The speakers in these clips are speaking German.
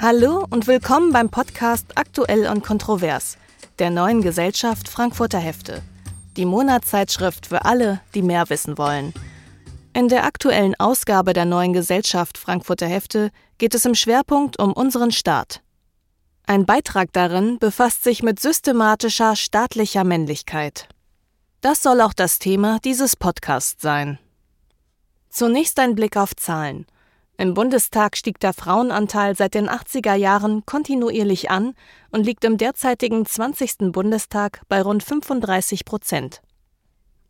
Hallo und willkommen beim Podcast Aktuell und Kontrovers der neuen Gesellschaft Frankfurter Hefte, die Monatszeitschrift für alle, die mehr wissen wollen. In der aktuellen Ausgabe der neuen Gesellschaft Frankfurter Hefte geht es im Schwerpunkt um unseren Staat. Ein Beitrag darin befasst sich mit systematischer staatlicher Männlichkeit. Das soll auch das Thema dieses Podcasts sein. Zunächst ein Blick auf Zahlen. Im Bundestag stieg der Frauenanteil seit den 80er Jahren kontinuierlich an und liegt im derzeitigen 20. Bundestag bei rund 35 Prozent.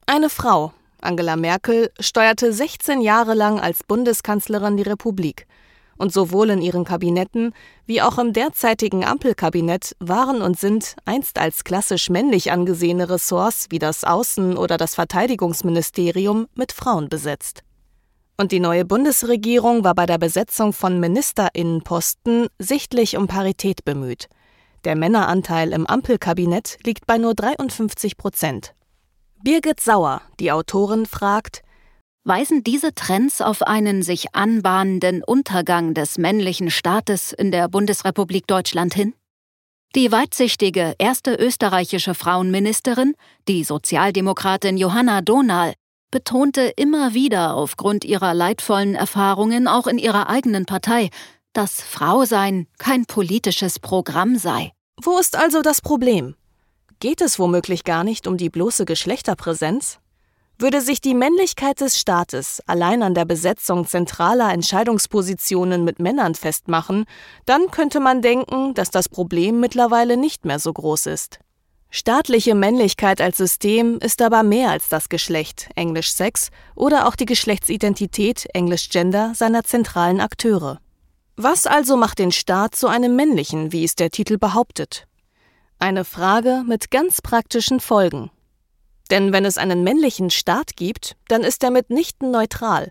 Eine Frau, Angela Merkel, steuerte 16 Jahre lang als Bundeskanzlerin die Republik. Und sowohl in ihren Kabinetten wie auch im derzeitigen Ampelkabinett waren und sind einst als klassisch männlich angesehene Ressorts wie das Außen- oder das Verteidigungsministerium mit Frauen besetzt. Und die neue Bundesregierung war bei der Besetzung von Ministerinnenposten sichtlich um Parität bemüht. Der Männeranteil im Ampelkabinett liegt bei nur 53 Prozent. Birgit Sauer, die Autorin, fragt, Weisen diese Trends auf einen sich anbahnenden Untergang des männlichen Staates in der Bundesrepublik Deutschland hin? Die weitsichtige erste österreichische Frauenministerin, die Sozialdemokratin Johanna Dohnal, betonte immer wieder aufgrund ihrer leidvollen Erfahrungen auch in ihrer eigenen Partei, dass Frausein kein politisches Programm sei. Wo ist also das Problem? Geht es womöglich gar nicht um die bloße Geschlechterpräsenz? Würde sich die Männlichkeit des Staates allein an der Besetzung zentraler Entscheidungspositionen mit Männern festmachen, dann könnte man denken, dass das Problem mittlerweile nicht mehr so groß ist. Staatliche Männlichkeit als System ist aber mehr als das Geschlecht, englisch Sex, oder auch die Geschlechtsidentität, englisch Gender, seiner zentralen Akteure. Was also macht den Staat zu einem männlichen, wie es der Titel behauptet? Eine Frage mit ganz praktischen Folgen. Denn wenn es einen männlichen Staat gibt, dann ist er mitnichten neutral.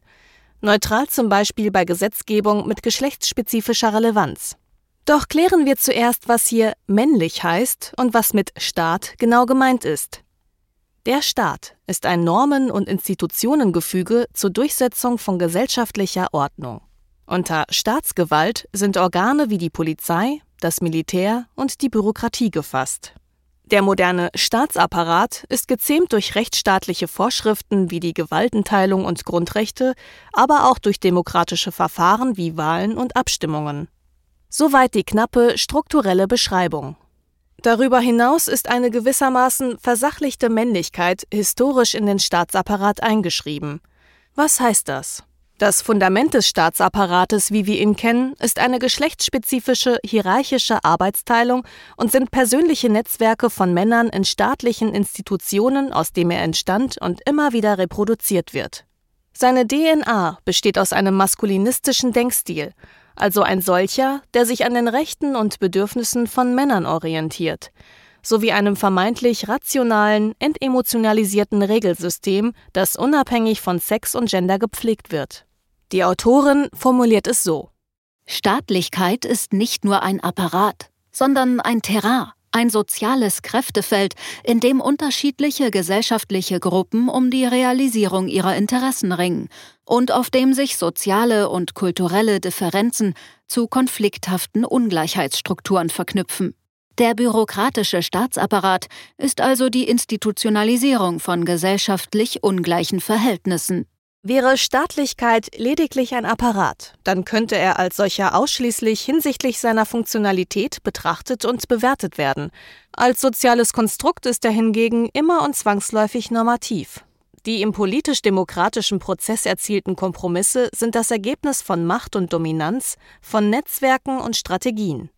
Neutral zum Beispiel bei Gesetzgebung mit geschlechtsspezifischer Relevanz. Doch klären wir zuerst, was hier männlich heißt und was mit Staat genau gemeint ist. Der Staat ist ein Normen- und Institutionengefüge zur Durchsetzung von gesellschaftlicher Ordnung. Unter Staatsgewalt sind Organe wie die Polizei, das Militär und die Bürokratie gefasst. Der moderne Staatsapparat ist gezähmt durch rechtsstaatliche Vorschriften wie die Gewaltenteilung und Grundrechte, aber auch durch demokratische Verfahren wie Wahlen und Abstimmungen. Soweit die knappe strukturelle Beschreibung. Darüber hinaus ist eine gewissermaßen versachlichte Männlichkeit historisch in den Staatsapparat eingeschrieben. Was heißt das? Das Fundament des Staatsapparates, wie wir ihn kennen, ist eine geschlechtsspezifische hierarchische Arbeitsteilung und sind persönliche Netzwerke von Männern in staatlichen Institutionen, aus dem er entstand und immer wieder reproduziert wird. Seine DNA besteht aus einem maskulinistischen Denkstil, also ein solcher, der sich an den Rechten und Bedürfnissen von Männern orientiert, sowie einem vermeintlich rationalen, entemotionalisierten Regelsystem, das unabhängig von Sex und Gender gepflegt wird. Die Autorin formuliert es so Staatlichkeit ist nicht nur ein Apparat, sondern ein Terrain, ein soziales Kräftefeld, in dem unterschiedliche gesellschaftliche Gruppen um die Realisierung ihrer Interessen ringen und auf dem sich soziale und kulturelle Differenzen zu konflikthaften Ungleichheitsstrukturen verknüpfen. Der bürokratische Staatsapparat ist also die Institutionalisierung von gesellschaftlich ungleichen Verhältnissen. Wäre Staatlichkeit lediglich ein Apparat, dann könnte er als solcher ausschließlich hinsichtlich seiner Funktionalität betrachtet und bewertet werden. Als soziales Konstrukt ist er hingegen immer und zwangsläufig normativ. Die im politisch-demokratischen Prozess erzielten Kompromisse sind das Ergebnis von Macht und Dominanz, von Netzwerken und Strategien.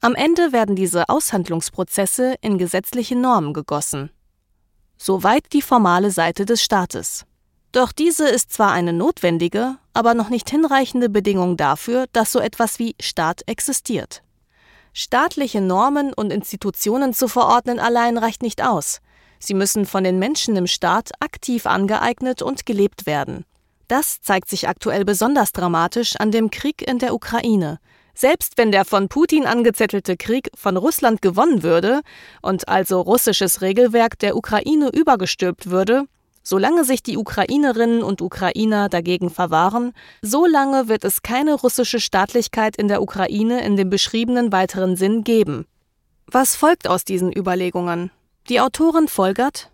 Am Ende werden diese Aushandlungsprozesse in gesetzliche Normen gegossen. Soweit die formale Seite des Staates. Doch diese ist zwar eine notwendige, aber noch nicht hinreichende Bedingung dafür, dass so etwas wie Staat existiert. Staatliche Normen und Institutionen zu verordnen allein reicht nicht aus. Sie müssen von den Menschen im Staat aktiv angeeignet und gelebt werden. Das zeigt sich aktuell besonders dramatisch an dem Krieg in der Ukraine. Selbst wenn der von Putin angezettelte Krieg von Russland gewonnen würde und also russisches Regelwerk der Ukraine übergestülpt würde, Solange sich die Ukrainerinnen und Ukrainer dagegen verwahren, solange wird es keine russische Staatlichkeit in der Ukraine in dem beschriebenen weiteren Sinn geben. Was folgt aus diesen Überlegungen? Die Autorin folgert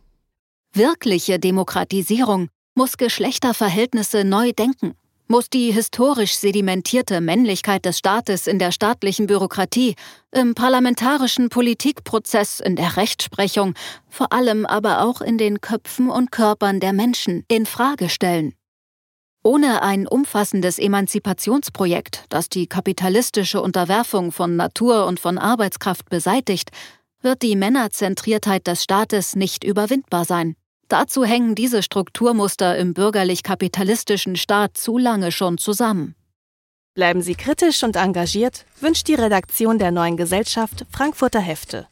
Wirkliche Demokratisierung muss Geschlechterverhältnisse neu denken muss die historisch sedimentierte Männlichkeit des Staates in der staatlichen Bürokratie, im parlamentarischen Politikprozess, in der Rechtsprechung, vor allem aber auch in den Köpfen und Körpern der Menschen in Frage stellen. Ohne ein umfassendes Emanzipationsprojekt, das die kapitalistische Unterwerfung von Natur und von Arbeitskraft beseitigt, wird die Männerzentriertheit des Staates nicht überwindbar sein. Dazu hängen diese Strukturmuster im bürgerlich-kapitalistischen Staat zu lange schon zusammen. Bleiben Sie kritisch und engagiert, wünscht die Redaktion der neuen Gesellschaft Frankfurter Hefte.